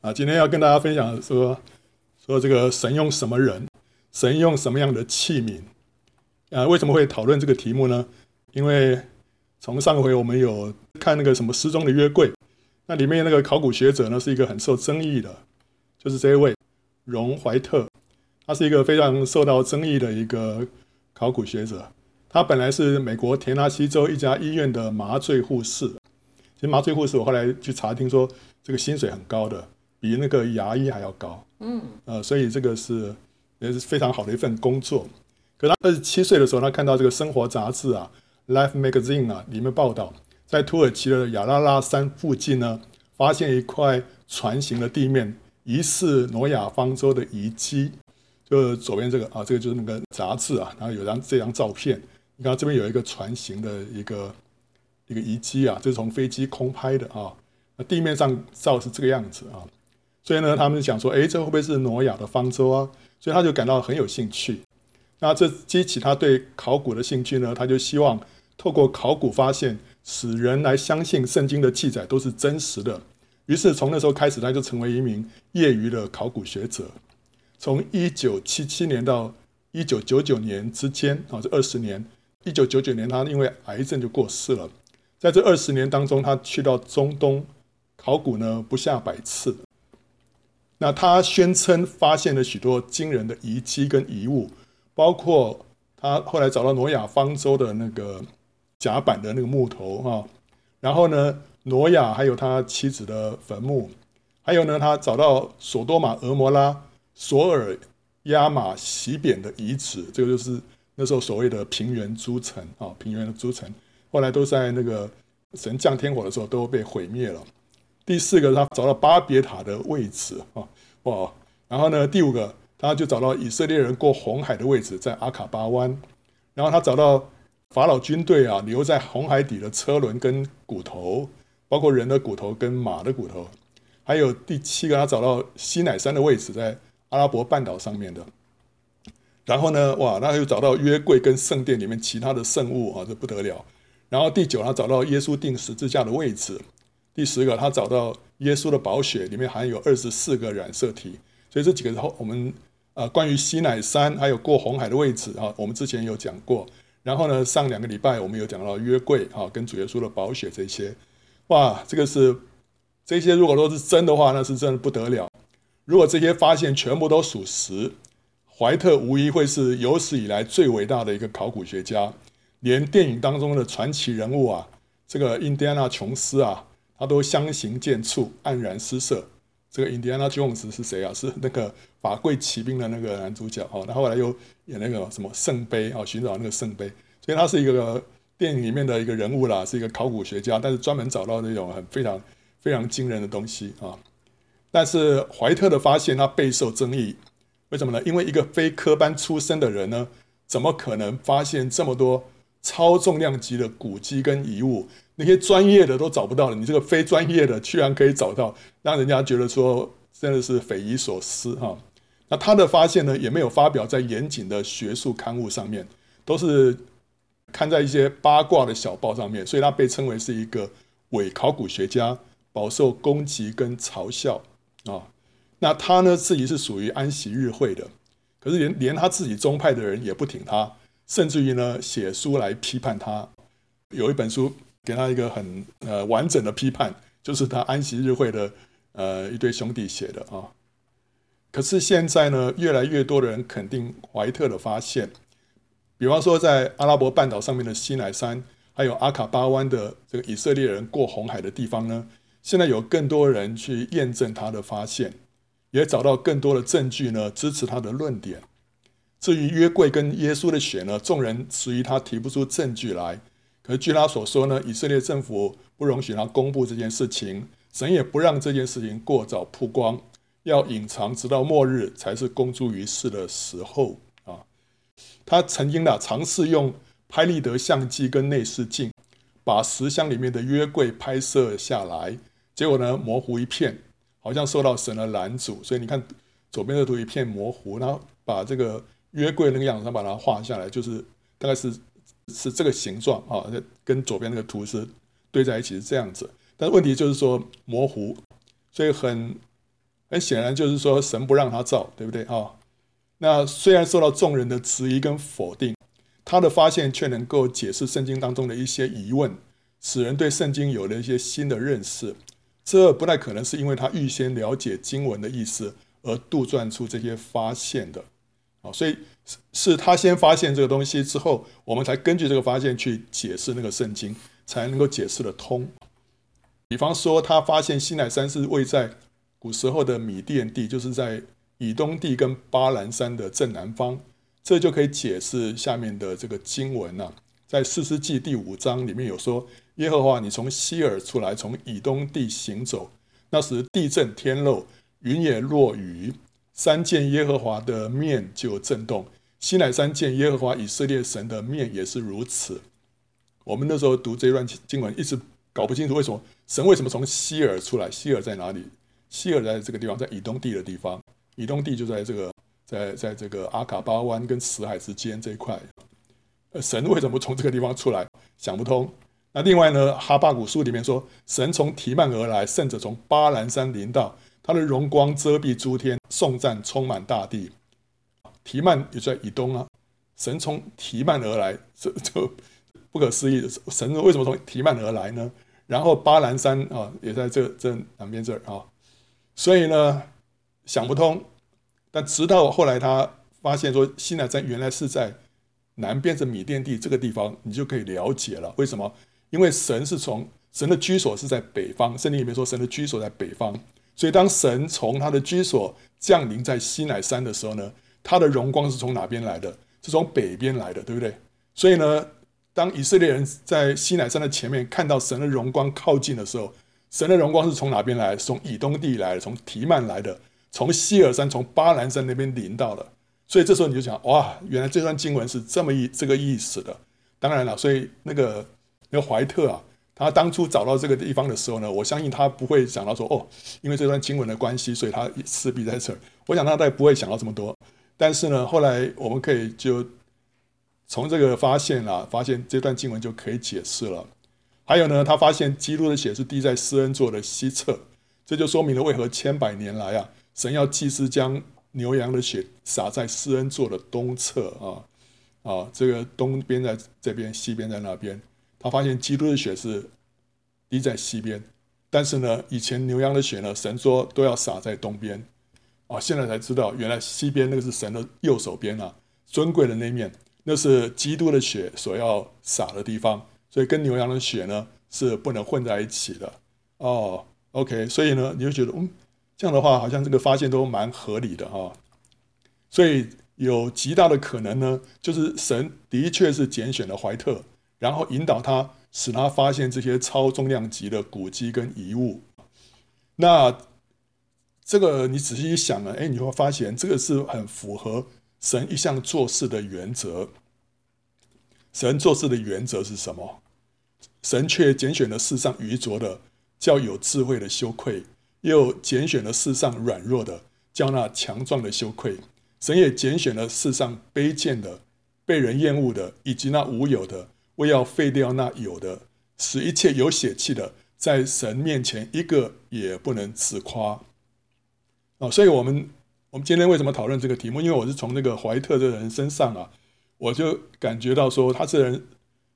啊，今天要跟大家分享说说这个神用什么人，神用什么样的器皿啊？为什么会讨论这个题目呢？因为从上回我们有看那个什么失踪的约柜，那里面那个考古学者呢是一个很受争议的，就是这一位荣怀特，他是一个非常受到争议的一个考古学者。他本来是美国田纳西州一家医院的麻醉护士。其实麻醉护士，我后来去查，听说这个薪水很高的，比那个牙医还要高。嗯，呃，所以这个是也是非常好的一份工作。可他二十七岁的时候，他看到这个生活杂志啊，《Life Magazine》啊，里面报道，在土耳其的亚拉拉山附近呢，发现一块船形的地面，疑似挪亚方舟的遗迹。就左边这个啊，这个就是那个杂志啊，然后有张这张照片。你看这边有一个船形的一个一个遗迹啊，这是从飞机空拍的啊。那地面上照是这个样子啊，所以呢，他们就想说，哎，这会不会是挪亚的方舟啊？所以他就感到很有兴趣。那这激起他对考古的兴趣呢，他就希望透过考古发现，使人来相信圣经的记载都是真实的。于是从那时候开始，他就成为一名业余的考古学者。从一九七七年到一九九九年之间啊，这二十年。一九九九年，他因为癌症就过世了。在这二十年当中，他去到中东考古呢，不下百次。那他宣称发现了许多惊人的遗迹跟遗物，包括他后来找到挪亚方舟的那个甲板的那个木头哈，然后呢，挪亚还有他妻子的坟墓，还有呢，他找到索多玛、俄摩拉、索尔、亚玛、洗扁的遗址，这个就是。那时候所谓的平原诸城啊，平原的诸城，后来都在那个神降天火的时候都被毁灭了。第四个，他找到巴别塔的位置啊，哇！然后呢，第五个，他就找到以色列人过红海的位置，在阿卡巴湾。然后他找到法老军队啊留在红海底的车轮跟骨头，包括人的骨头跟马的骨头。还有第七个，他找到西乃山的位置，在阿拉伯半岛上面的。然后呢，哇，那又找到约柜跟圣殿里面其他的圣物啊，这不得了。然后第九，他找到耶稣钉十字架的位置。第十个，他找到耶稣的宝血里面含有二十四个染色体。所以这几个，然后我们呃，关于西乃山还有过红海的位置啊，我们之前有讲过。然后呢，上两个礼拜我们有讲到约柜啊，跟主耶稣的宝血这些。哇，这个是这些，如果说是真的话，那是真的不得了。如果这些发现全部都属实。怀特无疑会是有史以来最伟大的一个考古学家，连电影当中的传奇人物啊，这个印第安纳琼斯啊，他都相形见绌，黯然失色。这个印第安纳琼斯是谁啊？是那个法贵骑兵的那个男主角哦。他后来又演那个什么圣杯啊，寻找那个圣杯。所以他是一个电影里面的一个人物啦，是一个考古学家，但是专门找到那种很非常非常惊人的东西啊。但是怀特的发现，他备受争议。为什么呢？因为一个非科班出身的人呢，怎么可能发现这么多超重量级的古迹跟遗物？那些专业的都找不到了，你这个非专业的居然可以找到，让人家觉得说真的是匪夷所思哈。那他的发现呢，也没有发表在严谨的学术刊物上面，都是刊在一些八卦的小报上面，所以他被称为是一个伪考古学家，饱受攻击跟嘲笑啊。那他呢，自己是属于安息日会的，可是连连他自己宗派的人也不挺他，甚至于呢写书来批判他。有一本书给他一个很呃完整的批判，就是他安息日会的呃一对兄弟写的啊。可是现在呢，越来越多的人肯定怀特的发现，比方说在阿拉伯半岛上面的西乃山，还有阿卡巴湾的这个以色列人过红海的地方呢，现在有更多人去验证他的发现。也找到更多的证据呢，支持他的论点。至于约柜跟耶稣的血呢，众人质疑他提不出证据来。可是据他所说呢，以色列政府不容许他公布这件事情，神也不让这件事情过早曝光，要隐藏直到末日才是公诸于世的时候啊。他曾经呢尝试用拍立得相机跟内视镜，把石箱里面的约柜拍摄下来，结果呢模糊一片。好像受到神的拦阻，所以你看左边的图一片模糊，然后把这个约柜那个样子，他把它画下来，就是大概是是这个形状啊，跟左边那个图是对在一起是这样子。但问题就是说模糊，所以很很显然就是说神不让他造，对不对啊？那虽然受到众人的质疑跟否定，他的发现却能够解释圣经当中的一些疑问，使人对圣经有了一些新的认识。这不太可能是因为他预先了解经文的意思而杜撰出这些发现的啊，所以是是他先发现这个东西之后，我们才根据这个发现去解释那个圣经，才能够解释得通。比方说，他发现西奈山是位在古时候的米甸地，就是在。以东地跟巴兰山的正南方，这就可以解释下面的这个经文呐、啊。在士师记第五章里面有说：“耶和华，你从西尔出来，从以东地行走，那时地震天漏，云也落雨，山见耶和华的面就有震动。西乃山见耶和华以色列神的面也是如此。”我们那时候读这段经文，一直搞不清楚为什么神为什么从西尔出来？西尔在哪里？西尔在这个地方，在以东地的地方。以东地就在这个，在在这个阿卡巴湾跟死海之间这一块，神为什么从这个地方出来？想不通。那另外呢，哈巴谷书里面说，神从提曼而来，圣者从巴兰山临到，他的荣光遮蔽诸天，颂赞充满大地。提曼也在以东啊，神从提曼而来，这这不可思议的。神为什么从提曼而来呢？然后巴兰山啊，也在这这南边这儿啊，所以呢。想不通，但直到后来他发现说西乃山原来是在南边的米甸地这个地方，你就可以了解了为什么？因为神是从神的居所是在北方，圣经里面说神的居所在北方，所以当神从他的居所降临在西乃山的时候呢，他的荣光是从哪边来的？是从北边来的，对不对？所以呢，当以色列人在西乃山的前面看到神的荣光靠近的时候，神的荣光是从哪边来？从以东地来，从提曼来的。从西尔山，从巴兰山那边临到了，所以这时候你就想，哇，原来这段经文是这么意这个意思的。当然了，所以那个那个怀特啊，他当初找到这个地方的时候呢，我相信他不会想到说，哦，因为这段经文的关系，所以他势必在这。我想他大概不会想到这么多。但是呢，后来我们可以就从这个发现啊，发现这段经文就可以解释了。还有呢，他发现基督的血是滴在施恩座的西侧，这就说明了为何千百年来啊。神要祭司将牛羊的血洒在施恩座的东侧啊啊，这个东边在这边，西边在那边。他发现基督的血是滴在西边，但是呢，以前牛羊的血呢，神说都要洒在东边啊。现在才知道，原来西边那个是神的右手边啊，尊贵的那面，那是基督的血所要洒的地方，所以跟牛羊的血呢是不能混在一起的哦。OK，所以呢，你就觉得嗯。这样的话，好像这个发现都蛮合理的哈，所以有极大的可能呢，就是神的确是拣选了怀特，然后引导他，使他发现这些超重量级的古迹跟遗物。那这个你仔细一想呢，哎，你会发现这个是很符合神一向做事的原则。神做事的原则是什么？神却拣选了世上愚拙的，叫有智慧的羞愧。又拣选了世上软弱的，叫那强壮的羞愧；神也拣选了世上卑贱的、被人厌恶的，以及那无有的，为要废掉那有的，使一切有血气的，在神面前一个也不能自夸。啊，所以我们我们今天为什么讨论这个题目？因为我是从那个怀特这个人身上啊，我就感觉到说，他这人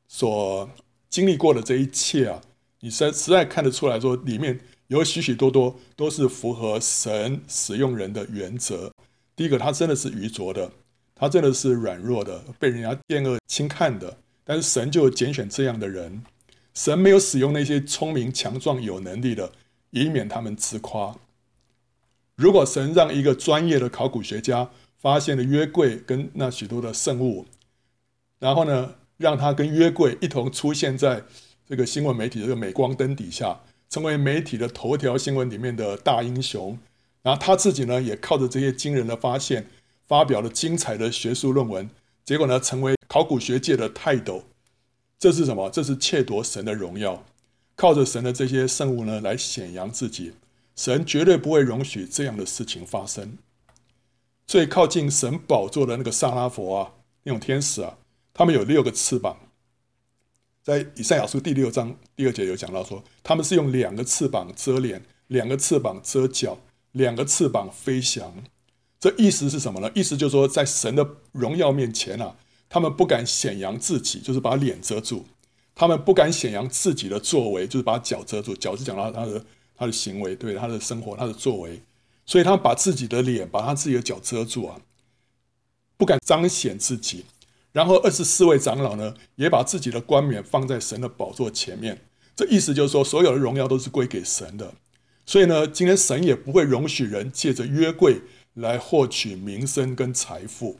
所经历过的这一切啊，你实实在看得出来说里面。有许许多多都是符合神使用人的原则。第一个，他真的是愚拙的，他真的是软弱的，被人家厌恶轻看的。但是神就拣选这样的人，神没有使用那些聪明、强壮、有能力的，以免他们自夸。如果神让一个专业的考古学家发现了约柜跟那许多的圣物，然后呢，让他跟约柜一同出现在这个新闻媒体的这个镁光灯底下。成为媒体的头条新闻里面的大英雄，然后他自己呢，也靠着这些惊人的发现，发表了精彩的学术论文，结果呢，成为考古学界的泰斗。这是什么？这是窃夺神的荣耀，靠着神的这些圣物呢，来显扬自己。神绝对不会容许这样的事情发生。最靠近神宝座的那个撒拉佛啊，那种天使啊，他们有六个翅膀。在以赛亚书第六章第二节有讲到说，他们是用两个翅膀遮脸，两个翅膀遮脚，两个翅膀飞翔。这意思是什么呢？意思就是说，在神的荣耀面前啊，他们不敢显扬自己，就是把脸遮住；他们不敢显扬自己的作为，就是把脚遮住。脚是讲到他的他的行为，对他的生活，他的作为。所以他把自己的脸，把他自己的脚遮住啊，不敢彰显自己。然后二十四位长老呢，也把自己的冠冕放在神的宝座前面。这意思就是说，所有的荣耀都是归给神的。所以呢，今天神也不会容许人借着约柜来获取名声跟财富。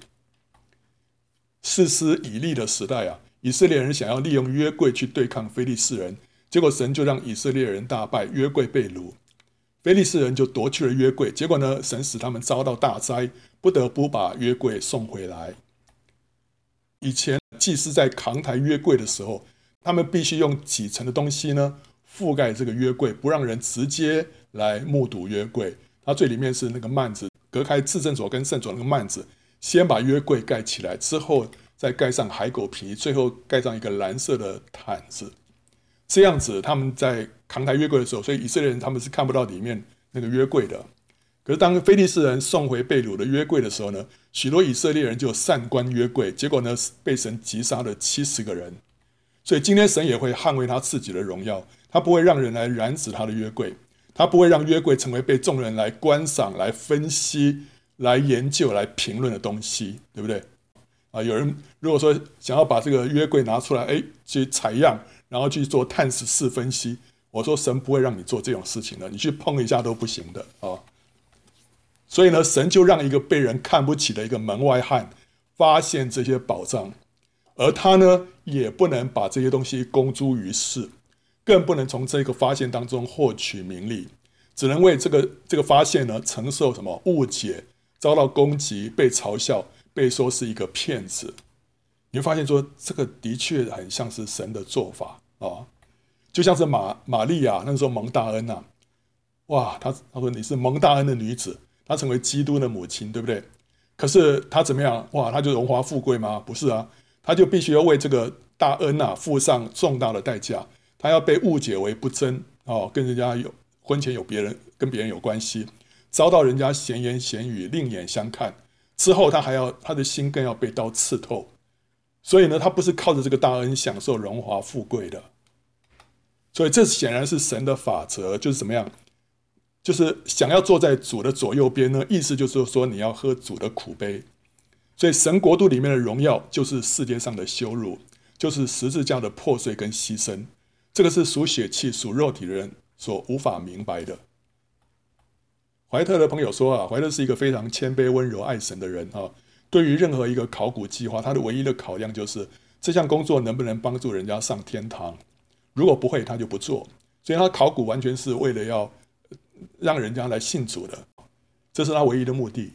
士师以利的时代啊，以色列人想要利用约柜去对抗非利士人，结果神就让以色列人大败，约柜被掳，非利士人就夺去了约柜。结果呢，神使他们遭到大灾，不得不把约柜送回来。以前祭司在扛抬约柜的时候，他们必须用几层的东西呢，覆盖这个约柜，不让人直接来目睹约柜。它最里面是那个幔子，隔开至圣所跟圣所那个幔子，先把约柜盖起来，之后再盖上海狗皮，最后盖上一个蓝色的毯子。这样子，他们在扛抬约柜的时候，所以以色列人他们是看不到里面那个约柜的。可是当非利士人送回被掳的约柜的时候呢，许多以色列人就擅观约柜，结果呢，被神击杀了七十个人。所以今天神也会捍卫他自己的荣耀，他不会让人来染指他的约柜，他不会让约柜成为被众人来观赏、来分析、来研究、来评论的东西，对不对？啊，有人如果说想要把这个约柜拿出来，哎，去采样，然后去做碳十四分析，我说神不会让你做这种事情的，你去碰一下都不行的啊。所以呢，神就让一个被人看不起的一个门外汉发现这些宝藏，而他呢，也不能把这些东西公诸于世，更不能从这个发现当中获取名利，只能为这个这个发现呢承受什么误解，遭到攻击，被嘲笑，被说是一个骗子。你会发现说，这个的确很像是神的做法啊，就像是玛玛利亚那时候蒙大恩呐、啊，哇，他他说你是蒙大恩的女子。她成为基督的母亲，对不对？可是她怎么样？哇，她就荣华富贵吗？不是啊，她就必须要为这个大恩呐、啊、付上重大的代价。她要被误解为不贞哦，跟人家有婚前有别人，跟别人有关系，遭到人家闲言闲语、另眼相看。之后，他还要他的心更要被刀刺透。所以呢，他不是靠着这个大恩享受荣华富贵的。所以这显然是神的法则，就是怎么样？就是想要坐在主的左右边呢，意思就是说你要喝主的苦杯。所以神国度里面的荣耀，就是世界上的羞辱，就是十字架的破碎跟牺牲。这个是属血气、属肉体的人所无法明白的。怀特的朋友说啊，怀特是一个非常谦卑、温柔、爱神的人啊。对于任何一个考古计划，他的唯一的考量就是这项工作能不能帮助人家上天堂。如果不会，他就不做。所以他考古完全是为了要。让人家来信主的，这是他唯一的目的。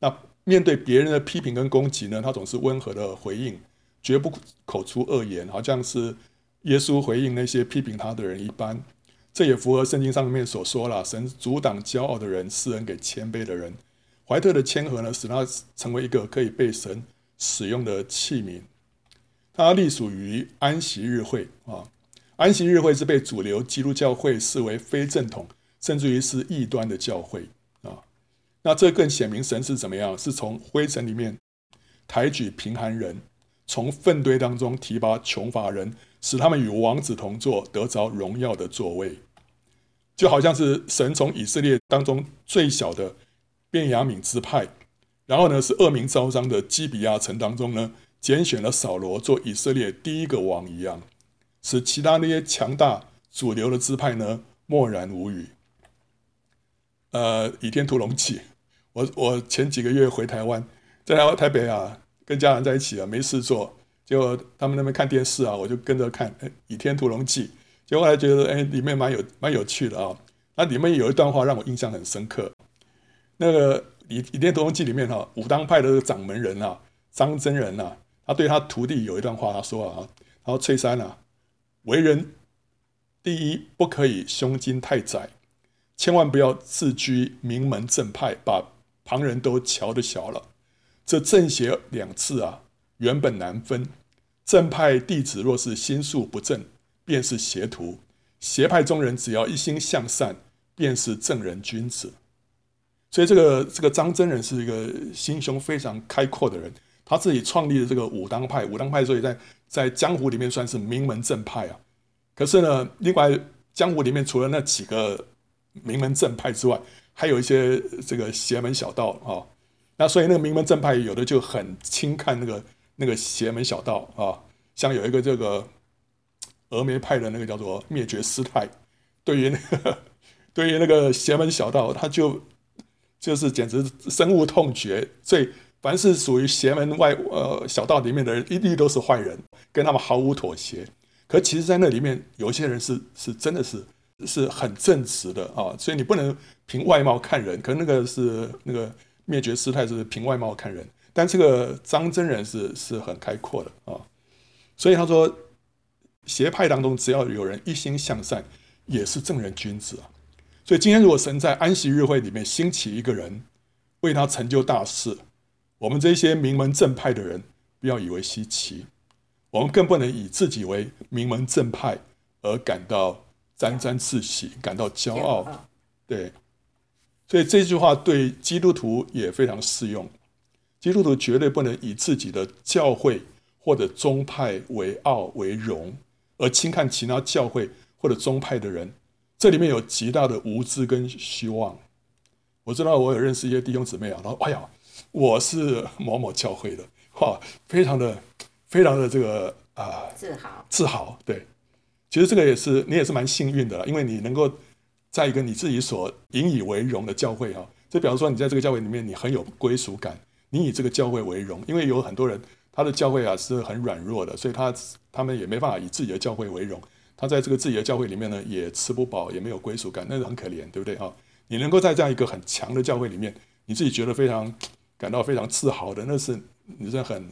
那面对别人的批评跟攻击呢，他总是温和的回应，绝不口出恶言，好像是耶稣回应那些批评他的人一般。这也符合圣经上面所说了：神阻挡骄傲的人，施恩给谦卑的人。怀特的谦和呢，使他成为一个可以被神使用的器皿。他隶属于安息日会啊，安息日会是被主流基督教会视为非正统。甚至于是异端的教会啊，那这更显明神是怎么样？是从灰尘里面抬举贫寒人，从粪堆当中提拔穷乏人，使他们与王子同坐，得着荣耀的座位。就好像是神从以色列当中最小的便雅悯支派，然后呢是恶名昭彰的基比亚城当中呢，拣选了扫罗做以色列第一个王一样，使其他那些强大主流的支派呢默然无语。呃，《倚天屠龙记》，我我前几个月回台湾，在台台北啊，跟家人在一起啊，没事做，结果他们那边看电视啊，我就跟着看《倚天屠龙记》，结果后来觉得哎，里面蛮有蛮有趣的啊。那里面有一段话让我印象很深刻，那个《倚倚天屠龙记》里面哈、武当派的掌门人啊，张真人啊，他对他徒弟有一段话，他说啊，他说翠山啊，为人第一不可以胸襟太窄。千万不要自居名门正派，把旁人都瞧得小了。这正邪两字啊，原本难分。正派弟子若是心术不正，便是邪徒；邪派中人只要一心向善，便是正人君子。所以这个这个张真人是一个心胸非常开阔的人，他自己创立的这个武当派，武当派所以在在江湖里面算是名门正派啊。可是呢，另外江湖里面除了那几个名门正派之外，还有一些这个邪门小道啊。那所以那个名门正派有的就很轻看那个那个邪门小道啊，像有一个这个峨眉派的那个叫做灭绝师太，对于那个对于那个邪门小道，他就就是简直深恶痛绝。所以凡是属于邪门外呃小道里面的人，一律都是坏人，跟他们毫无妥协。可其实，在那里面有些人是是真的是是很正直的啊，所以你不能凭外貌看人。可那个是那个。灭绝师太是凭外貌看人，但这个张真人是是很开阔的啊，所以他说，邪派当中只要有人一心向善，也是正人君子啊。所以今天如果神在安息日会里面兴起一个人，为他成就大事，我们这些名门正派的人不要以为稀奇，我们更不能以自己为名门正派而感到沾沾自喜，感到骄傲，对。所以这句话对基督徒也非常适用。基督徒绝对不能以自己的教会或者宗派为傲为荣，而轻看其他教会或者宗派的人。这里面有极大的无知跟虚妄。我知道我有认识一些弟兄姊妹啊，他说：“哎呀，我是某某教会的，哇，非常的非常的这个啊、呃，自豪自豪。”对，其实这个也是你也是蛮幸运的，因为你能够。在一个你自己所引以为荣的教会哈，就比方说你在这个教会里面，你很有归属感，你以这个教会为荣，因为有很多人他的教会啊是很软弱的，所以他他们也没办法以自己的教会为荣，他在这个自己的教会里面呢也吃不饱，也没有归属感，那是很可怜，对不对哈？你能够在这样一个很强的教会里面，你自己觉得非常感到非常自豪的，那是你是很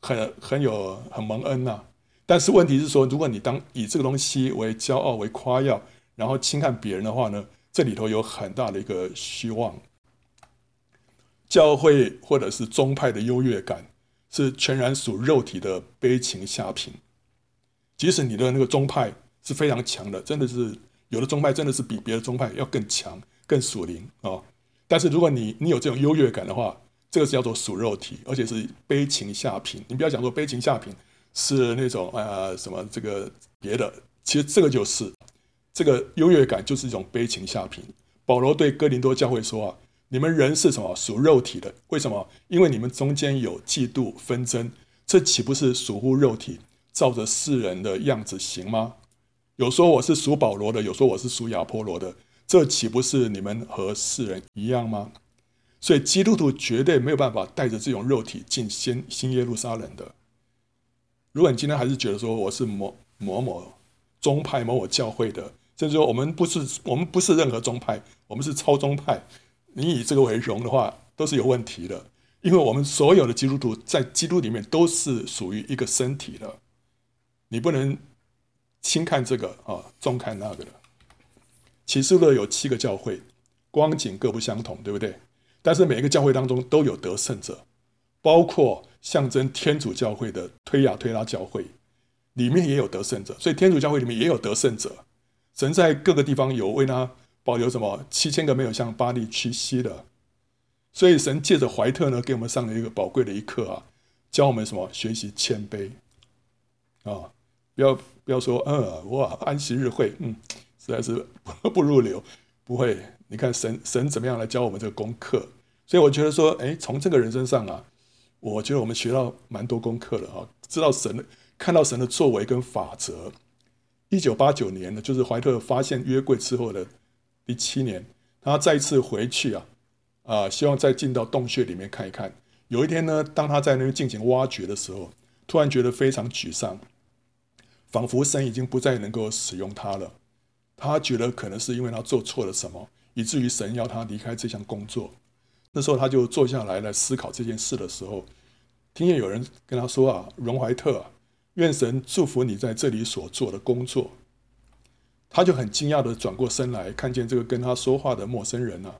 很很有很蒙恩呐。但是问题是说，如果你当以这个东西为骄傲为夸耀。然后轻看别人的话呢，这里头有很大的一个虚妄。教会或者是宗派的优越感，是全然属肉体的悲情下品。即使你的那个宗派是非常强的，真的是有的宗派真的是比别的宗派要更强、更属灵啊。但是如果你你有这种优越感的话，这个是叫做属肉体，而且是悲情下品。你不要讲说悲情下品是那种啊、什么这个别的，其实这个就是。这个优越感就是一种悲情下品。保罗对哥林多教会说啊：“你们人是什么？属肉体的。为什么？因为你们中间有嫉妒纷争，这岂不是属乎肉体，照着世人的样子行吗？有说我是属保罗的，有说我是属亚波罗的，这岂不是你们和世人一样吗？所以基督徒绝对没有办法带着这种肉体进新新耶路撒冷的。如果你今天还是觉得说我是某某某宗派某某教会的。”甚至说，我们不是我们不是任何宗派，我们是超宗派。你以这个为荣的话，都是有问题的。因为我们所有的基督徒在基督里面都是属于一个身体的，你不能轻看这个啊，重看那个的。启示录有七个教会，光景各不相同，对不对？但是每一个教会当中都有得胜者，包括象征天主教会的推雅推拉教会里面也有得胜者，所以天主教会里面也有得胜者。神在各个地方有为他保留什么七千个没有向巴力屈膝的，所以神借着怀特呢，给我们上了一个宝贵的一课啊，教我们什么学习谦卑。啊，不要不要说嗯哇安息日会嗯实在是 不入流，不会，你看神神怎么样来教我们这个功课，所以我觉得说哎，从这个人身上啊，我觉得我们学到蛮多功课的啊，知道神看到神的作为跟法则。一九八九年呢，就是怀特发现约柜之后的第七年，他再次回去啊，啊，希望再进到洞穴里面看一看。有一天呢，当他在那边进行挖掘的时候，突然觉得非常沮丧，仿佛神已经不再能够使用他了。他觉得可能是因为他做错了什么，以至于神要他离开这项工作。那时候他就坐下来来思考这件事的时候，听见有人跟他说啊，荣怀特。愿神祝福你在这里所做的工作。他就很惊讶的转过身来，看见这个跟他说话的陌生人啊，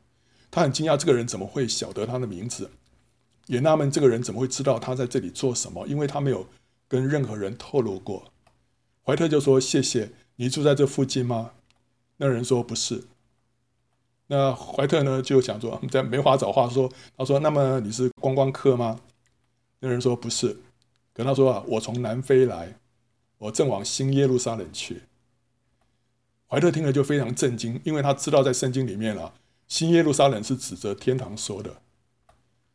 他很惊讶这个人怎么会晓得他的名字，也纳闷这个人怎么会知道他在这里做什么，因为他没有跟任何人透露过。怀特就说：“谢谢，你住在这附近吗？”那人说：“不是。”那怀特呢就想说，在没话找话说，他说：“那么你是观光客吗？”那人说：“不是。”跟他说：“啊，我从南非来，我正往新耶路撒冷去。”怀特听了就非常震惊，因为他知道在圣经里面啊，新耶路撒冷是指着天堂说的。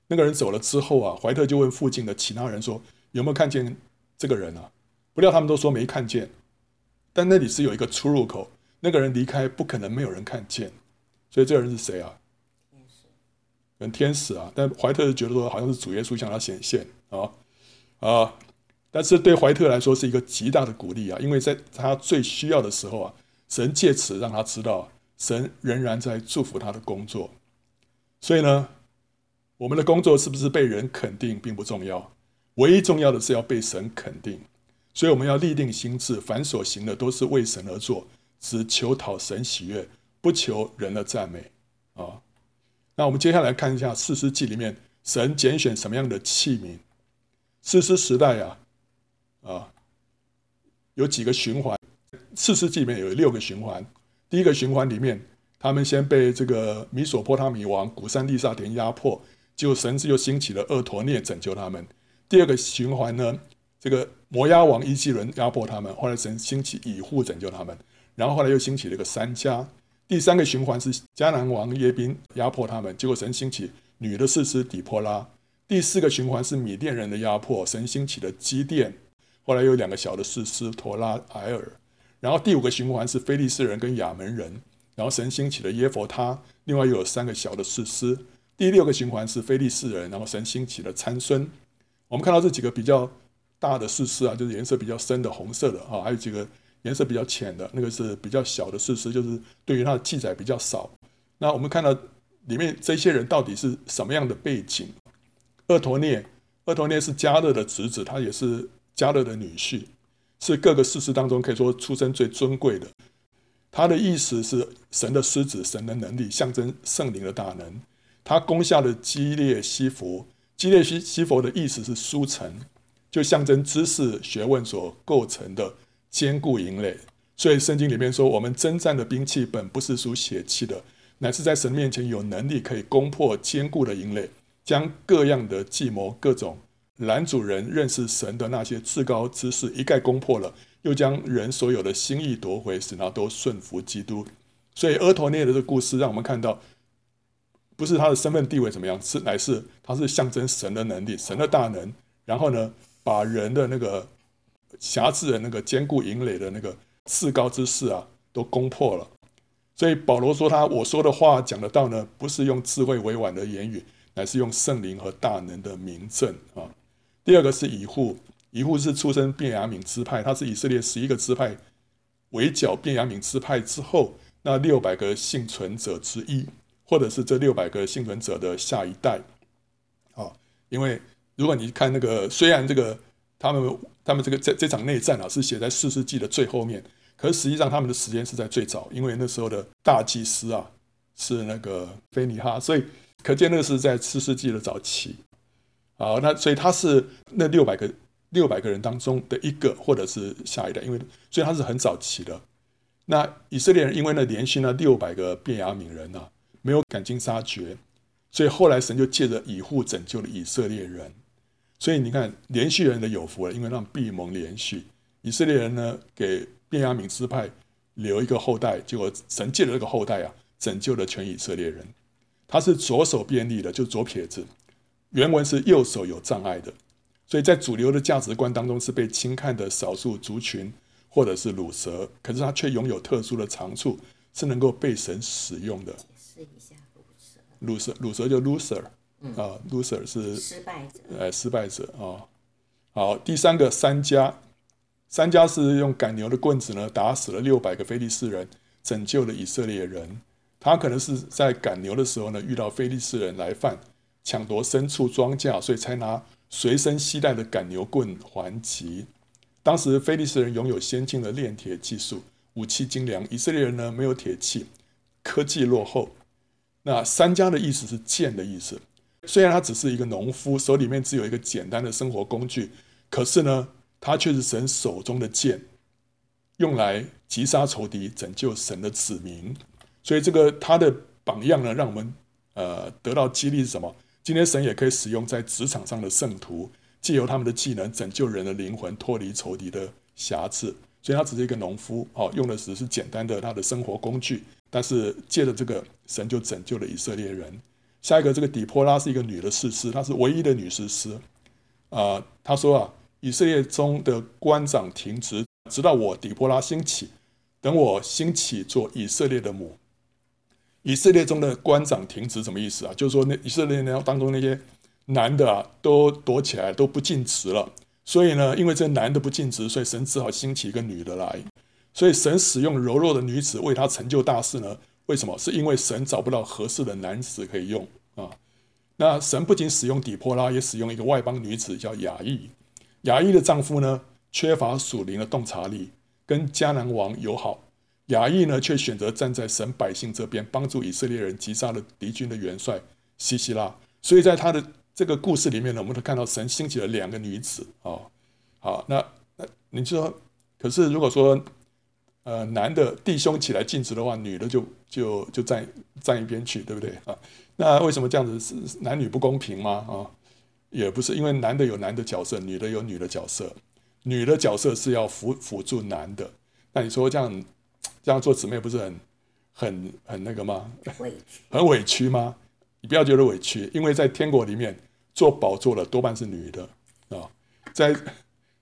那个人走了之后啊，怀特就问附近的其他人说：“有没有看见这个人啊？”不料他们都说没看见，但那里是有一个出入口，那个人离开不可能没有人看见。所以这个人是谁啊？天使，跟天使啊！但怀特就觉得说，好像是主耶稣向他显现啊啊！但是对怀特来说是一个极大的鼓励啊，因为在他最需要的时候啊，神借此让他知道，神仍然在祝福他的工作。所以呢，我们的工作是不是被人肯定并不重要，唯一重要的是要被神肯定。所以我们要立定心志，凡所行的都是为神而做，只求讨神喜悦。不求人的赞美啊！那我们接下来看一下《四师记》里面神拣选什么样的器皿。四师时代啊，啊，有几个循环，《四世纪》里面有六个循环。第一个循环里面，他们先被这个米索波他米王古珊利萨田压迫，结果神又兴起了厄陀涅拯救他们。第二个循环呢，这个摩押王伊基伦压迫他们，后来神兴起以户拯救他们，然后后来又兴起了一个三迦。第三个循环是迦南王耶宾压迫他们，结果神兴起女的士师底波拉。第四个循环是米甸人的压迫，神兴起的基甸，后来有两个小的士师陀拉、埃尔。然后第五个循环是非利士人跟亚门人，然后神兴起了耶佛他，另外又有三个小的士师。第六个循环是非利士人，然后神兴起了参孙。我们看到这几个比较大的士师啊，就是颜色比较深的红色的啊，还有几个。颜色比较浅的那个是比较小的士师，就是对于他的记载比较少。那我们看到里面这些人到底是什么样的背景？厄陀聂，厄陀聂是迦勒的侄子，他也是迦勒的女婿，是各个事实当中可以说出身最尊贵的。他的意思是神的狮子，神的能力，象征圣灵的大能。他攻下了基列西弗，基列西西弗的意思是书城，就象征知识学问所构成的。坚固营垒，所以圣经里面说，我们征战的兵器本不是属血气的，乃是在神面前有能力可以攻破坚固的营垒，将各样的计谋、各种拦阻人认识神的那些至高之事一概攻破了，又将人所有的心意夺回，使他都顺服基督。所以，俄陀聂的这个故事让我们看到，不是他的身份地位怎么样，是乃是他是象征神的能力、神的大能，然后呢，把人的那个。瑕疵的那个坚固营垒的那个至高之事啊，都攻破了。所以保罗说他我说的话讲的道呢，不是用智慧委婉的言语，乃是用圣灵和大能的明证啊。第二个是以户，以户是出身便雅悯支派，他是以色列十一个支派围剿便雅悯支派之后那六百个幸存者之一，或者是这六百个幸存者的下一代啊。因为如果你看那个，虽然这个。他们他们这个这这场内战啊，是写在四世纪的最后面，可实际上他们的时间是在最早，因为那时候的大祭司啊是那个菲尼哈，所以可见那个是在四世纪的早期。好，那所以他是那六百个六百个人当中的一个，或者是下一代，因为所以他是很早期的。那以色列人因为呢连续那六百个便雅悯人啊，没有赶尽杀绝，所以后来神就借着以护拯救了以色列人。所以你看，连续人的有福了，因为让必蒙连续。以色列人呢，给便雅悯支派留一个后代，结果神借着这个后代啊，拯救了全以色列人。他是左手便利的，就左撇子。原文是右手有障碍的，所以在主流的价值观当中是被轻看的少数族群，或者是鲁蛇。可是他却拥有特殊的长处，是能够被神使用的。解释一下鲁蛇，鲁蛇，鲁蛇就 loser。啊，loser 是失败者，呃，失败者啊。好，第三个三家，三家是用赶牛的棍子呢，打死了六百个非利士人，拯救了以色列人。他可能是在赶牛的时候呢，遇到非利士人来犯，抢夺牲畜庄稼，所以才拿随身携带的赶牛棍还击。当时非利士人拥有先进的炼铁技术，武器精良，以色列人呢没有铁器，科技落后。那三家的意思是剑的意思。虽然他只是一个农夫，手里面只有一个简单的生活工具，可是呢，他却是神手中的剑，用来击杀仇敌、拯救神的子民。所以，这个他的榜样呢，让我们呃得到激励是什么？今天神也可以使用在职场上的圣徒，借由他们的技能拯救人的灵魂，脱离仇敌的瑕疵。所以他只是一个农夫，哦，用的只是简单的他的生活工具，但是借着这个神就拯救了以色列人。下一个，这个底波拉是一个女的士师，她是唯一的女士师。啊、她说啊，以色列中的官长停职，直到我底波拉兴起，等我兴起做以色列的母。以色列中的官长停职什么意思啊？就是说那以色列人当中那些男的啊，都躲起来，都不进职了。所以呢，因为这男的不尽职，所以神只好兴起一个女的来。所以神使用柔弱的女子为他成就大事呢？为什么？是因为神找不到合适的男子可以用啊。那神不仅使用底波拉，也使用一个外邦女子叫雅意。雅意的丈夫呢，缺乏属灵的洞察力，跟迦南王友好。雅亿呢，却选择站在神百姓这边，帮助以色列人击杀了敌军的元帅西西拉。所以在他的这个故事里面呢，我们都看到神兴起了两个女子啊，好，那那你就说，可是如果说，呃，男的弟兄起来尽职的话，女的就就就站站一边去，对不对啊？那为什么这样子是男女不公平吗？啊，也不是，因为男的有男的角色，女的有女的角色，女的角色是要辅辅助男的。那你说这样这样做姊妹不是很很很那个吗？委屈，很委屈吗？你不要觉得委屈，因为在天国里面做宝座的多半是女的啊。在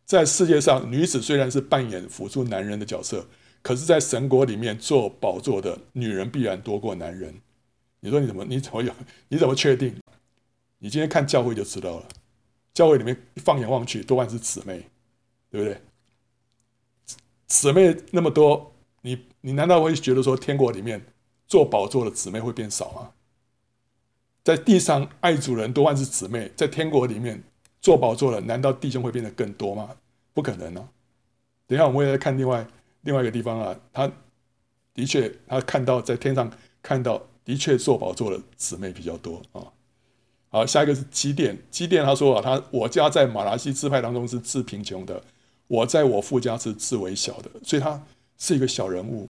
在世界上，女子虽然是扮演辅助男人的角色，可是，在神国里面做宝座的女人必然多过男人。你说你怎么你怎么有你怎么确定？你今天看教会就知道了。教会里面放眼望去，多半是姊妹，对不对？姊妹那么多，你你难道会觉得说天国里面做宝座的姊妹会变少吗？在地上爱主人多半是姊妹，在天国里面做宝座的，难道弟兄会变得更多吗？不可能、啊。等一下我们也来看另外另外一个地方啊，他的确他看到在天上看到的确做宝座的姊妹比较多啊。好，下一个是基甸，基甸他说啊，他我家在玛拿西支派当中是最贫穷的，我在我父家是最微小的，所以他是一个小人物。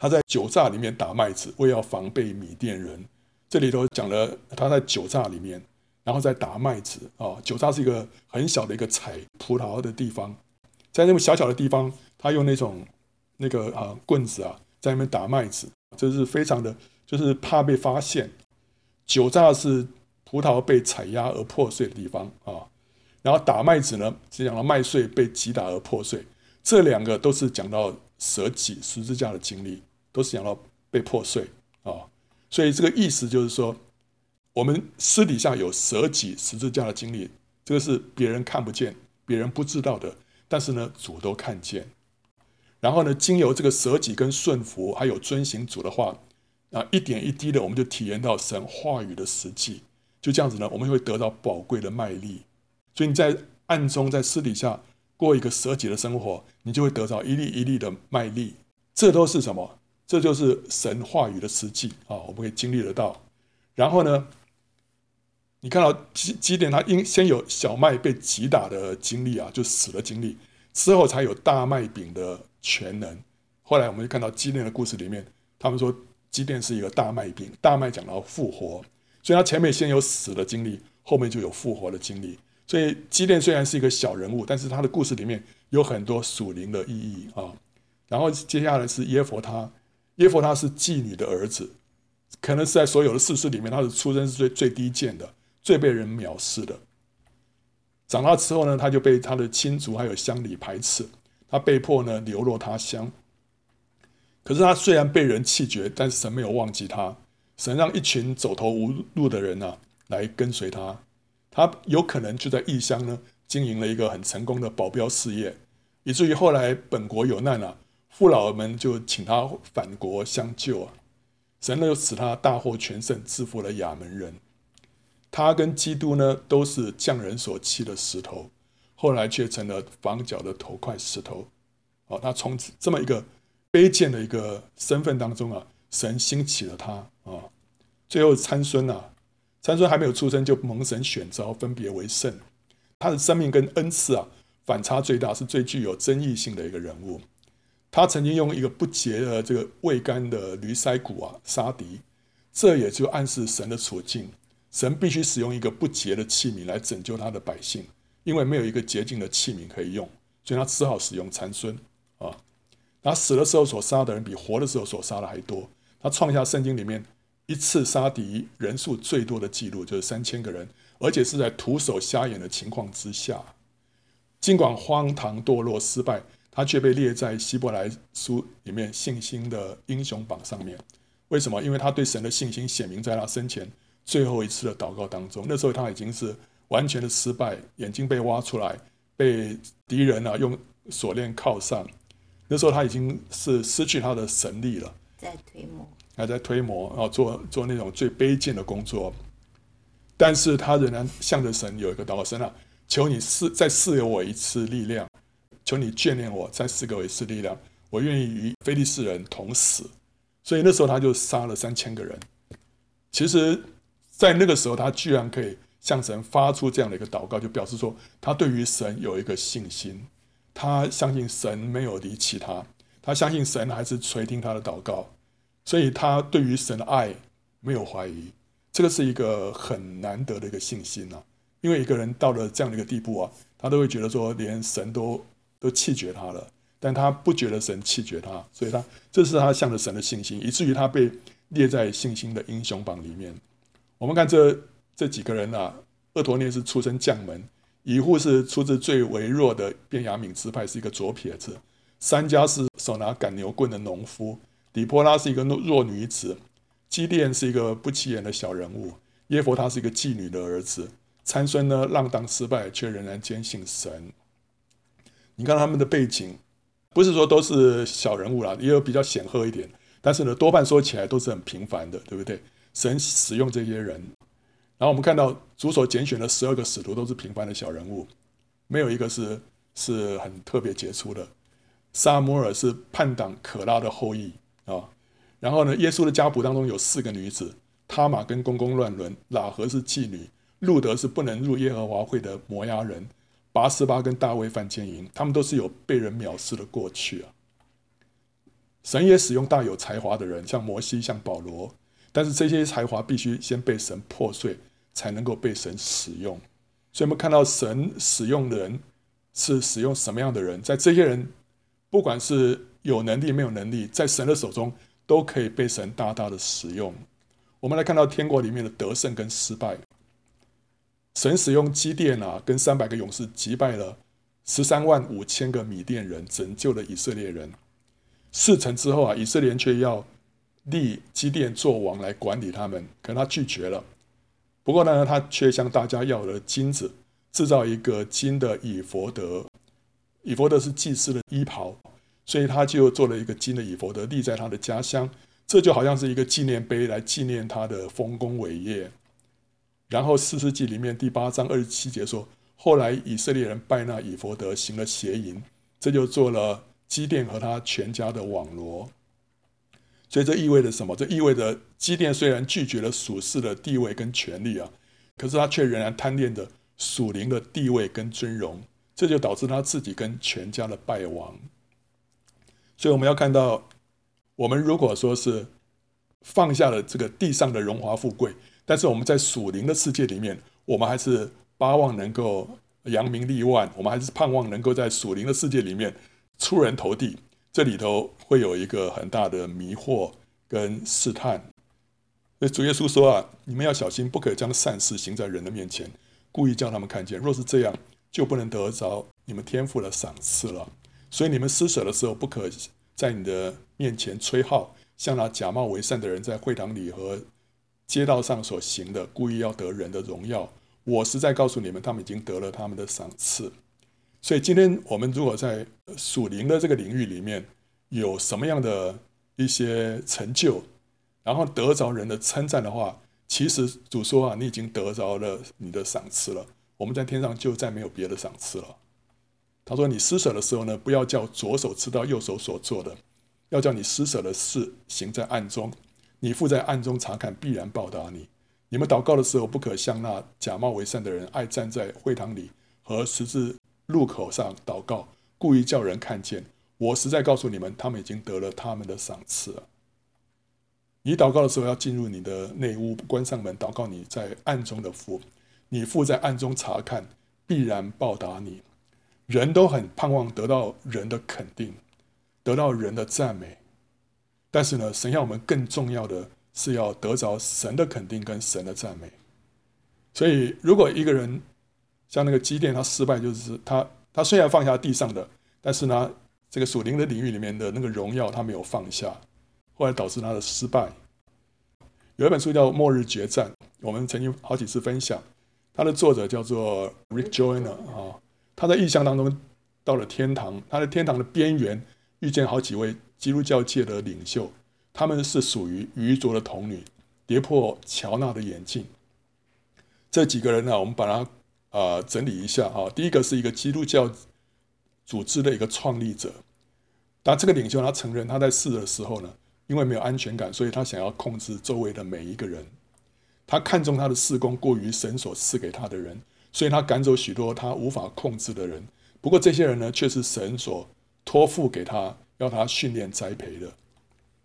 他在酒榨里面打麦子，为要防备米甸人。这里头讲了他在酒榨里面，然后在打麦子啊。酒榨是一个很小的一个采葡萄的地方，在那么小小的地方，他用那种那个啊棍子啊，在那边打麦子，这是非常的，就是怕被发现。酒榨是葡萄被踩压而破碎的地方啊，然后打麦子呢，是讲到麦穗被击打而破碎。这两个都是讲到舍己十字架的经历，都是讲到被破碎啊。所以这个意思就是说，我们私底下有舍己十字架的经历，这个是别人看不见、别人不知道的，但是呢，主都看见。然后呢，经由这个舍己跟顺服，还有遵行主的话，啊，一点一滴的，我们就体验到神话语的实际。就这样子呢，我们会得到宝贵的麦粒。所以你在暗中、在私底下过一个舍己的生活，你就会得到一粒一粒的麦粒。这都是什么？这就是神话语的实际啊，我们可以经历得到。然后呢，你看到基基甸他因先有小麦被击打的经历啊，就死的经历，之后才有大麦饼的全能。后来我们就看到基甸的故事里面，他们说基甸是一个大麦饼，大麦讲到复活，所以他前面先有死的经历，后面就有复活的经历。所以基甸虽然是一个小人物，但是他的故事里面有很多属灵的意义啊。然后接下来是耶弗他。耶弗他是妓女的儿子，可能是在所有的士师里面，他的出身是最最低贱的，最被人藐视的。长大之后呢，他就被他的亲族还有乡里排斥，他被迫呢流落他乡。可是他虽然被人弃绝，但是神没有忘记他，神让一群走投无路的人啊来跟随他，他有可能就在异乡呢经营了一个很成功的保镖事业，以至于后来本国有难啊。父老们就请他返国相救啊，神呢又使他大获全胜，制服了亚门人。他跟基督呢都是匠人所弃的石头，后来却成了房角的头块石头。哦，他从此这么一个卑贱的一个身份当中啊，神兴起了他啊。最后参孙啊，参孙还没有出生就蒙神选召，分别为圣。他的生命跟恩赐啊反差最大，是最具有争议性的一个人物。他曾经用一个不洁的这个未干的驴腮骨啊杀敌，这也就暗示神的处境。神必须使用一个不洁的器皿来拯救他的百姓，因为没有一个洁净的器皿可以用，所以他只好使用残孙啊。他死的时候所杀的人比活的时候所杀的还多。他创下圣经里面一次杀敌人数最多的记录，就是三千个人，而且是在徒手瞎眼的情况之下。尽管荒唐堕落失败，他却被列在希伯来书里面信心的英雄榜上面。为什么？因为他对神的信心显明在他生前最后一次的祷告当中。那时候他已经是完全的失败，眼睛被挖出来，被敌人啊用锁链铐上。那时候他已经是失去他的神力了，在推磨，还在推磨，然后做做那种最卑贱的工作。但是他仍然向着神有一个祷告，神啊。求你赐再赐给我一次力量，求你眷恋我，再赐给我一次力量。我愿意与非利士人同死。所以那时候他就杀了三千个人。其实，在那个时候，他居然可以向神发出这样的一个祷告，就表示说他对于神有一个信心，他相信神没有离弃他，他相信神还是垂听他的祷告，所以他对于神的爱没有怀疑。这个是一个很难得的一个信心呐、啊。因为一个人到了这样的一个地步啊，他都会觉得说，连神都都弃绝他了，但他不觉得神弃绝他，所以他这是他向着神的信心，以至于他被列在信心的英雄榜里面。我们看这这几个人啊，厄陀聂是出身将门，以户是出自最微弱的便雅悯支派，是一个左撇子；三家是手拿赶牛棍的农夫；底波拉是一个弱女子；基甸是一个不起眼的小人物；耶弗他是一个妓女的儿子。参孙呢，浪荡失败，却仍然坚信神。你看他们的背景，不是说都是小人物啦，也有比较显赫一点，但是呢，多半说起来都是很平凡的，对不对？神使用这些人，然后我们看到主所拣选的十二个使徒都是平凡的小人物，没有一个是是很特别杰出的。撒摩尔是叛党可拉的后裔啊，然后呢，耶稣的家谱当中有四个女子，他玛跟公公乱伦，喇合是妓女。路德是不能入耶和华会的摩押人，拔示巴跟大卫犯奸淫，他们都是有被人藐视的过去啊。神也使用大有才华的人，像摩西、像保罗，但是这些才华必须先被神破碎，才能够被神使用。所以，我们看到神使用的人是使用什么样的人，在这些人不管是有能力没有能力，在神的手中都可以被神大大的使用。我们来看到天国里面的得胜跟失败。神使用基甸啊，跟三百个勇士击败了十三万五千个米甸人，拯救了以色列人。事成之后啊，以色列人却要立基甸做王来管理他们，可他拒绝了。不过呢，他却向大家要了金子，制造一个金的以弗得。以弗得是祭司的衣袍，所以他就做了一个金的以弗得，立在他的家乡。这就好像是一个纪念碑，来纪念他的丰功伟业。然后四世纪里面第八章二十七节说，后来以色列人拜那以弗得，行了邪淫，这就做了基甸和他全家的网罗。所以这意味着什么？这意味着基甸虽然拒绝了属世的地位跟权力啊，可是他却仍然贪恋着属灵的地位跟尊荣，这就导致他自己跟全家的败亡。所以我们要看到，我们如果说是放下了这个地上的荣华富贵。但是我们在属灵的世界里面，我们还是巴望能够扬名立万，我们还是盼望能够在属灵的世界里面出人头地。这里头会有一个很大的迷惑跟试探。所以主耶稣说啊，你们要小心，不可将善事行在人的面前，故意叫他们看见。若是这样，就不能得着你们天父的赏赐了。所以你们施舍的时候，不可在你的面前吹号，像那假冒为善的人在会堂里和街道上所行的，故意要得人的荣耀，我实在告诉你们，他们已经得了他们的赏赐。所以，今天我们如果在属灵的这个领域里面有什么样的一些成就，然后得着人的称赞的话，其实主说啊，你已经得着了你的赏赐了。我们在天上就再没有别的赏赐了。他说，你施舍的时候呢，不要叫左手知道右手所做的，要叫你施舍的事行在暗中。你父在暗中察看，必然报答你。你们祷告的时候，不可像那假冒为善的人，爱站在会堂里和十字路口上祷告，故意叫人看见。我实在告诉你们，他们已经得了他们的赏赐了。你祷告的时候要进入你的内屋，关上门，祷告你在暗中的父，你父在暗中查看，必然报答你。人都很盼望得到人的肯定，得到人的赞美，但是呢，神要我们更重要的是要得着神的肯定跟神的赞美。所以，如果一个人像那个基甸，他失败就是他他虽然放下地上的，但是呢，这个属灵的领域里面的那个荣耀他没有放下。后来导致他的失败。有一本书叫《末日决战》，我们曾经好几次分享。它的作者叫做 Rick Joyner 啊，他在异象当中到了天堂，他在天堂的边缘遇见好几位基督教界的领袖，他们是属于愚拙的童女，跌破乔娜的眼镜。这几个人呢，我们把它啊、整理一下啊。第一个是一个基督教组织的一个创立者，但这个领袖他承认他在世的时候呢。因为没有安全感，所以他想要控制周围的每一个人。他看重他的事工过于神所赐给他的人，所以他赶走许多他无法控制的人。不过这些人呢，却是神所托付给他，要他训练栽培的。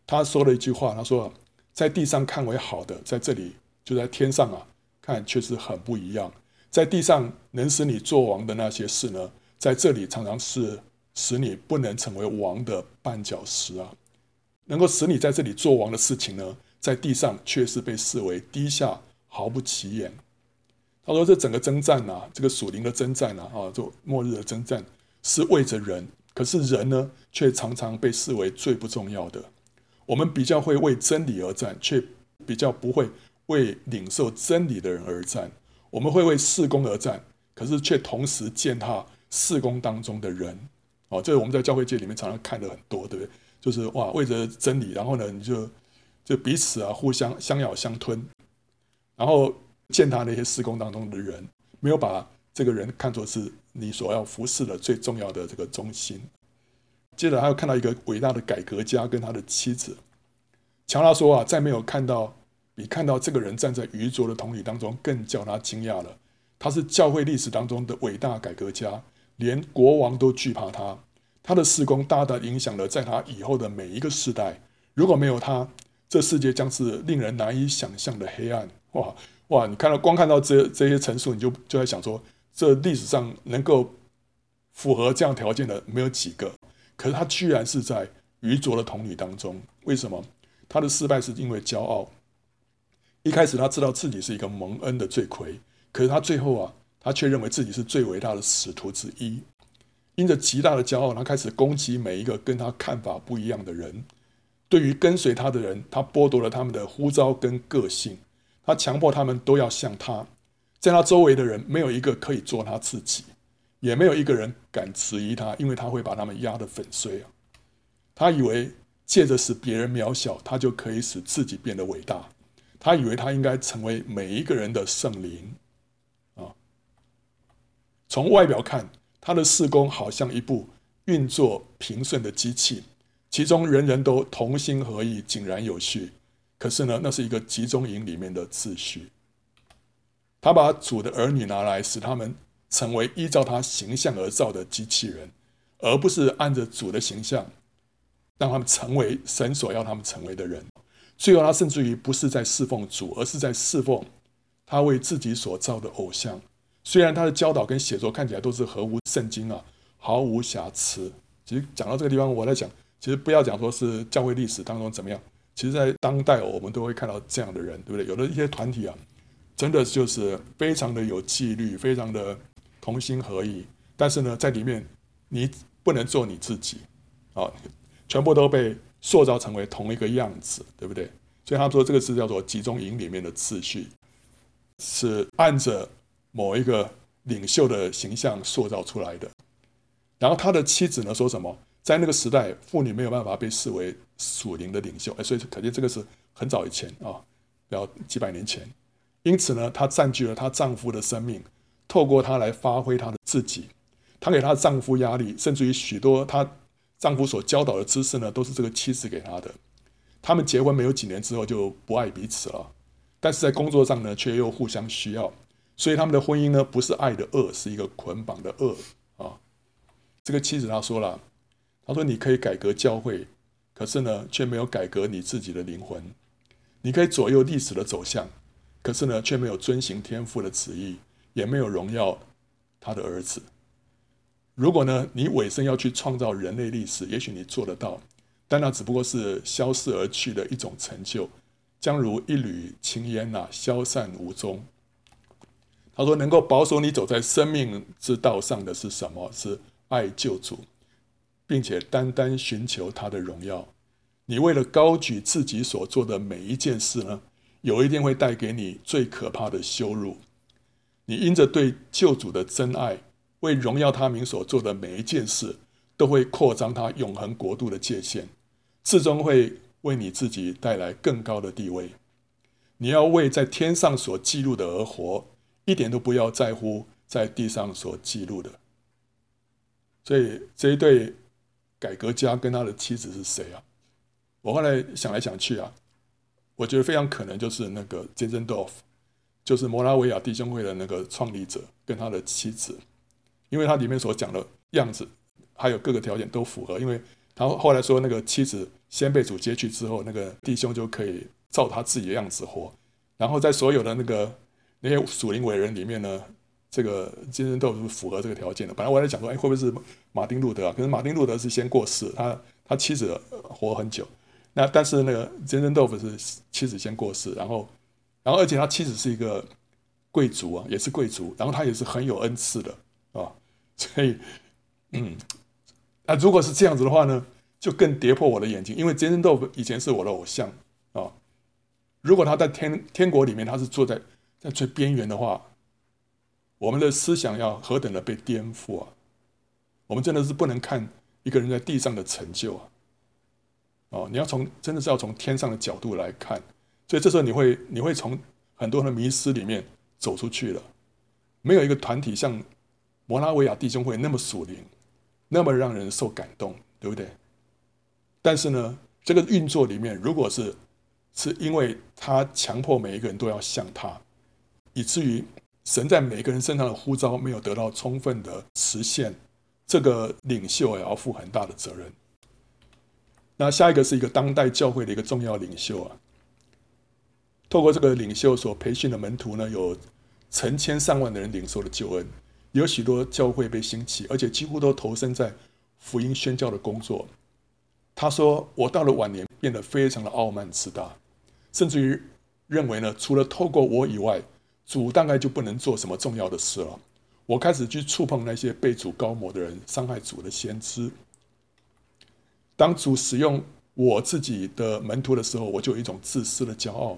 他说了一句话，他说：“在地上看为好的，在这里就在天上啊，看确实很不一样。在地上能使你做王的那些事呢，在这里常常是使你不能成为王的绊脚石啊。”能够使你在这里做王的事情呢，在地上却是被视为低下、毫不起眼。他说：“这整个征战啊，这个属灵的征战啊，啊，这末日的征战是为着人，可是人呢，却常常被视为最不重要的。我们比较会为真理而战，却比较不会为领受真理的人而战。我们会为事工而战，可是却同时践踏事工当中的人。哦，这个我们在教会界里面常常看的很多，对不对？”就是哇，为着真理，然后呢，你就就彼此啊，互相相咬相吞，然后践踏那些事工当中的人，没有把这个人看作是你所要服侍的最重要的这个中心。接着他又看到一个伟大的改革家跟他的妻子，乔拉说啊，再没有看到比看到这个人站在愚拙的童女当中更叫他惊讶了。他是教会历史当中的伟大改革家，连国王都惧怕他。他的事工大大影响了在他以后的每一个世代。如果没有他，这世界将是令人难以想象的黑暗。哇哇！你看到光看到这这些陈述，你就就在想说，这历史上能够符合这样条件的没有几个。可是他居然是在愚拙的童女当中。为什么？他的失败是因为骄傲。一开始他知道自己是一个蒙恩的罪魁，可是他最后啊，他却认为自己是最伟大的使徒之一。因着极大的骄傲，他开始攻击每一个跟他看法不一样的人。对于跟随他的人，他剥夺了他们的呼召跟个性，他强迫他们都要像他。在他周围的人，没有一个可以做他自己，也没有一个人敢质疑他，因为他会把他们压得粉碎啊！他以为借着使别人渺小，他就可以使自己变得伟大。他以为他应该成为每一个人的圣灵啊！从外表看。他的事工好像一部运作平顺的机器，其中人人都同心合意、井然有序。可是呢，那是一个集中营里面的秩序。他把主的儿女拿来，使他们成为依照他形象而造的机器人，而不是按着主的形象，让他们成为神所要他们成为的人。最后，他甚至于不是在侍奉主，而是在侍奉他为自己所造的偶像。虽然他的教导跟写作看起来都是合乎圣经啊，毫无瑕疵。其实讲到这个地方，我在想，其实不要讲说是教会历史当中怎么样，其实在当代我们都会看到这样的人，对不对？有的一些团体啊，真的就是非常的有纪律，非常的同心合意，但是呢，在里面你不能做你自己啊，全部都被塑造成为同一个样子，对不对？所以他说这个是叫做集中营里面的秩序，是按着。某一个领袖的形象塑造出来的，然后他的妻子呢说什么？在那个时代，妇女没有办法被视为属灵的领袖，哎所以可见这个是很早以前啊，要几百年前。因此呢，她占据了她丈夫的生命，透过她来发挥她的自己。她给她丈夫压力，甚至于许多她丈夫所教导的知识呢，都是这个妻子给她的。他们结婚没有几年之后就不爱彼此了，但是在工作上呢，却又互相需要。所以他们的婚姻呢，不是爱的恶，是一个捆绑的恶啊。这个妻子她说了，他说：“你可以改革教会，可是呢，却没有改革你自己的灵魂。你可以左右历史的走向，可是呢，却没有遵行天父的旨意，也没有荣耀他的儿子。如果呢，你委身要去创造人类历史，也许你做得到，但那只不过是消逝而去的一种成就，将如一缕青烟呐，消散无踪。”他说：“能够保守你走在生命之道上的是什么？是爱救主。”并且单单寻求他的荣耀，你为了高举自己所做的每一件事呢，有一天会带给你最可怕的羞辱。你因着对救主的真爱，为荣耀他名所做的每一件事，都会扩张他永恒国度的界限，最终会为你自己带来更高的地位。你要为在天上所记录的而活，一点都不要在乎在地上所记录的。所以这一对。改革家跟他的妻子是谁啊？我后来想来想去啊，我觉得非常可能就是那个杰森道夫，就是摩拉维亚弟兄会的那个创立者跟他的妻子，因为他里面所讲的样子还有各个条件都符合。因为他后来说那个妻子先被主接去之后，那个弟兄就可以照他自己的样子活。然后在所有的那个那些属灵伟人里面呢，这个杰森道夫是符合这个条件的。本来我在想说，哎，会不会是？马丁路德啊，可是马丁路德是先过世，他他妻子活很久，那但是那个杰森道夫是妻子先过世，然后然后而且他妻子是一个贵族啊，也是贵族，然后他也是很有恩赐的啊，所以嗯，那如果是这样子的话呢，就更跌破我的眼睛，因为杰森道夫以前是我的偶像啊，如果他在天天国里面他是坐在在最边缘的话，我们的思想要何等的被颠覆啊！我们真的是不能看一个人在地上的成就啊！哦，你要从真的是要从天上的角度来看，所以这时候你会你会从很多的迷思里面走出去了。没有一个团体像摩拉维亚弟兄会那么属灵，那么让人受感动，对不对？但是呢，这个运作里面，如果是是因为他强迫每一个人都要像他，以至于神在每个人身上的呼召没有得到充分的实现。这个领袖也要负很大的责任。那下一个是一个当代教会的一个重要领袖啊。透过这个领袖所培训的门徒呢，有成千上万的人领受了救恩，有许多教会被兴起，而且几乎都投身在福音宣教的工作。他说：“我到了晚年，变得非常的傲慢自大，甚至于认为呢，除了透过我以外，主大概就不能做什么重要的事了。”我开始去触碰那些被主高抹的人，伤害主的先知。当主使用我自己的门徒的时候，我就有一种自私的骄傲；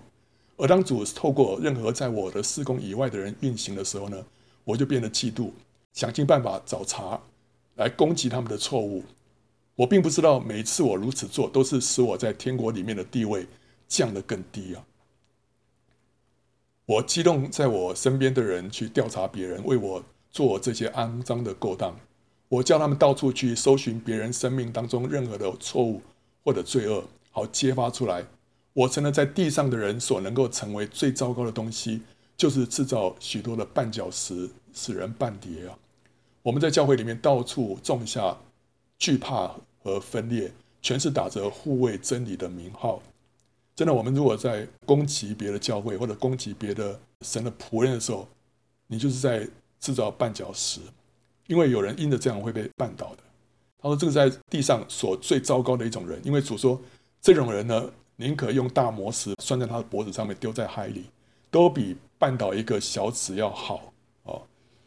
而当主透过任何在我的事工以外的人运行的时候呢，我就变得嫉妒，想尽办法找茬来攻击他们的错误。我并不知道每次我如此做，都是使我在天国里面的地位降得更低啊。我激动在我身边的人去调查别人，为我。做这些肮脏的勾当，我叫他们到处去搜寻别人生命当中任何的错误或者罪恶，好揭发出来。我成了在地上的人所能够成为最糟糕的东西，就是制造许多的绊脚石，使人绊跌啊！我们在教会里面到处种下惧怕和分裂，全是打着护卫真理的名号。真的，我们如果在攻击别的教会或者攻击别的神的仆人的时候，你就是在。制造绊脚石，因为有人因着这样会被绊倒的。他说：“这个在地上所最糟糕的一种人，因为主说这种人呢，宁可用大磨石拴在他的脖子上面丢在海里，都比绊倒一个小子要好。”哦，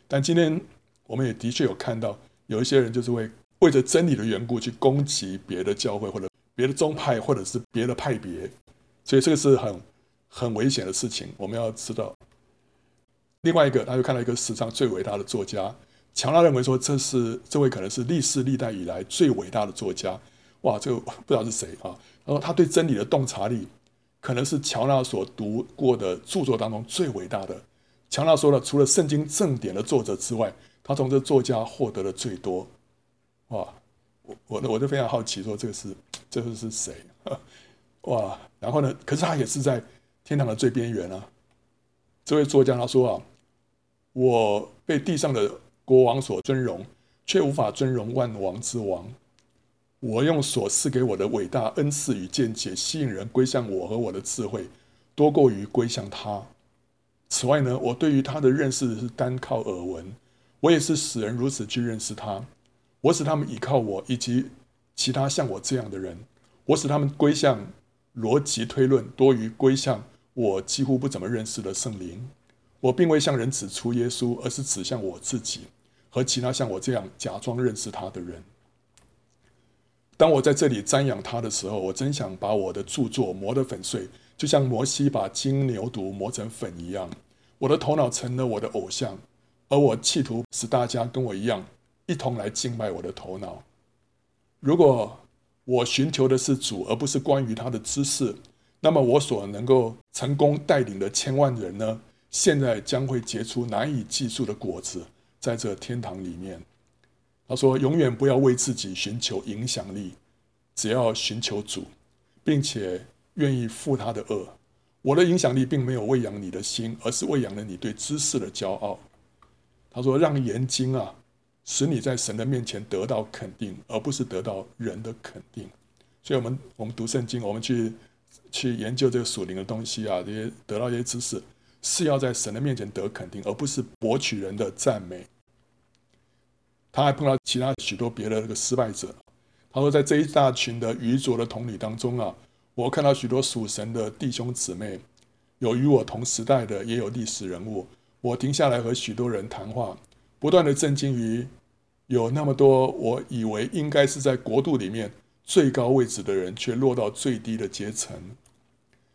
但今天我们也的确有看到，有一些人就是会为着真理的缘故去攻击别的教会或者别的宗派或者是别的派别，所以这个是很很危险的事情，我们要知道。另外一个，他就看到一个史上最伟大的作家，乔纳认为说，这是这位可能是历世历代以来最伟大的作家。哇，这个不知道是谁啊？然后他对真理的洞察力，可能是乔纳所读过的著作当中最伟大的。乔纳说了，除了圣经正典的作者之外，他从这作家获得的最多。哇，我我我就非常好奇，说这个是这个是谁？哇，然后呢？可是他也是在天堂的最边缘啊。这位作家他说啊。我被地上的国王所尊荣，却无法尊荣万王之王。我用所赐给我的伟大恩赐与见解，吸引人归向我和我的智慧，多过于归向他。此外呢，我对于他的认识是单靠耳闻，我也是使人如此去认识他。我使他们倚靠我，以及其他像我这样的人。我使他们归向逻辑推论，多于归向我几乎不怎么认识的圣灵。我并未向人指出耶稣，而是指向我自己和其他像我这样假装认识他的人。当我在这里瞻仰他的时候，我真想把我的著作磨得粉碎，就像摩西把金牛犊磨成粉一样。我的头脑成了我的偶像，而我企图使大家跟我一样，一同来敬拜我的头脑。如果我寻求的是主，而不是关于他的知识，那么我所能够成功带领的千万人呢？现在将会结出难以计数的果子，在这天堂里面。他说：“永远不要为自己寻求影响力，只要寻求主，并且愿意负他的轭。我的影响力并没有喂养你的心，而是喂养了你对知识的骄傲。”他说：“让研经啊，使你在神的面前得到肯定，而不是得到人的肯定。”所以，我们我们读圣经，我们去去研究这个属灵的东西啊，这些得到这些知识。是要在神的面前得肯定，而不是博取人的赞美。他还碰到其他许多别的那个失败者。他说，在这一大群的愚拙的童女当中啊，我看到许多属神的弟兄姊妹，有与我同时代的，也有历史人物。我停下来和许多人谈话，不断的震惊于有那么多我以为应该是在国度里面最高位置的人，却落到最低的阶层。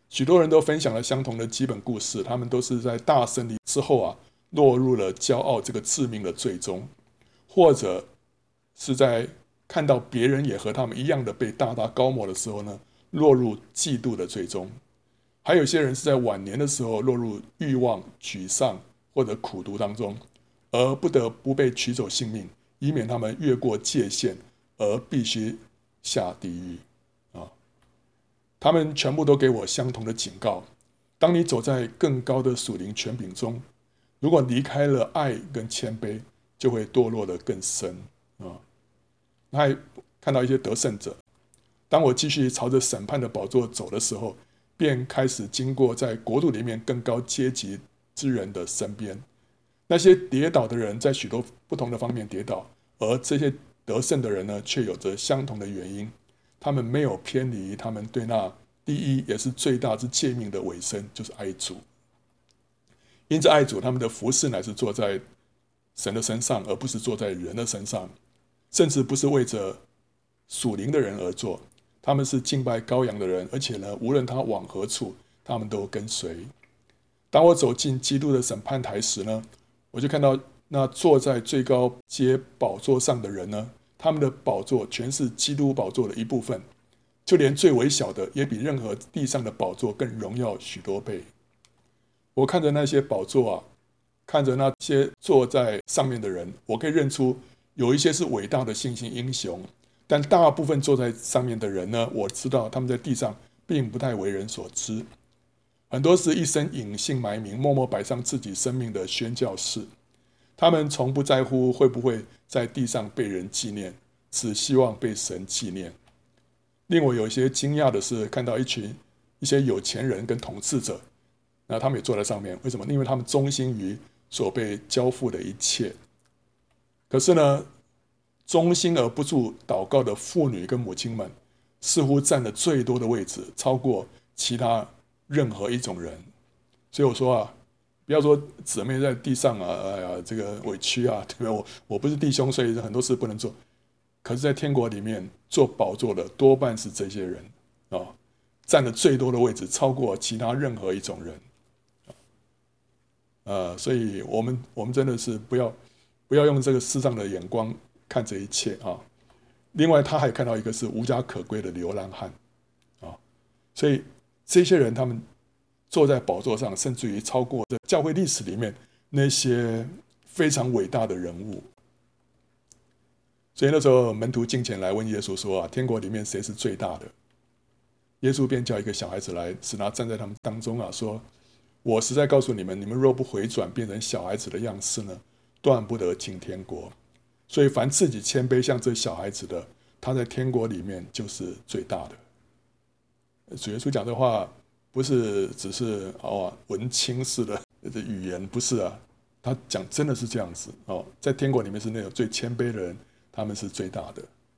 许多人都分享了相同的基本故事，他们都是在大胜利之后啊，落入了骄傲这个致命的最终，或者是在看到别人也和他们一样的被大大高摩的时候呢，落入嫉妒的最终。还有些人是在晚年的时候落入欲望、沮丧或者苦读当中，而不得不被取走性命，以免他们越过界限而必须下地狱。啊他们全部都给我相同的警告：当你走在更高的属灵权柄中，如果离开了爱跟谦卑，就会堕落得更深啊！他还看到一些得胜者。当我继续朝着审判的宝座走的时候，便开始经过在国度里面更高阶级之人的身边。那些跌倒的人在许多不同的方面跌倒，而这些得胜的人呢，却有着相同的原因。他们没有偏离他们对那第一也是最大之诫命的尾声，就是爱主。因着爱主，他们的服侍乃是坐在神的身上，而不是坐在人的身上，甚至不是为着属灵的人而做。他们是敬拜羔羊的人，而且呢，无论他往何处，他们都跟随。当我走进基督的审判台时呢，我就看到那坐在最高阶宝座上的人呢。他们的宝座全是基督宝座的一部分，就连最微小的也比任何地上的宝座更荣耀许多倍。我看着那些宝座啊，看着那些坐在上面的人，我可以认出有一些是伟大的信心英雄，但大部分坐在上面的人呢，我知道他们在地上并不太为人所知，很多是一生隐姓埋名、默默摆上自己生命的宣教士。他们从不在乎会不会在地上被人纪念，只希望被神纪念。令我有些惊讶的是，看到一群一些有钱人跟统治者，那他们也坐在上面。为什么？因为他们忠心于所被交付的一切。可是呢，忠心而不住祷告的妇女跟母亲们，似乎占了最多的位置，超过其他任何一种人。所以我说啊。不要说姊妹在地上啊，哎呀，这个委屈啊，对不对？我我不是弟兄，所以很多事不能做。可是，在天国里面做宝座的多半是这些人啊，占了最多的位置，超过其他任何一种人。呃，所以我们我们真的是不要不要用这个世上的眼光看这一切啊。另外，他还看到一个是无家可归的流浪汉啊，所以这些人他们。坐在宝座上，甚至于超过这教会历史里面那些非常伟大的人物。所以那时候门徒进前来问耶稣说：“啊，天国里面谁是最大的？”耶稣便叫一个小孩子来，使他站在他们当中啊，说：“我实在告诉你们，你们若不回转，变成小孩子的样式呢，断不得进天国。所以凡自己谦卑像这小孩子的，他在天国里面就是最大的。主耶稣讲的话不是只是哦文青式的语言，不是啊，他讲真的是这样子哦，在天国里面是那种最谦卑的人，他们是最大的。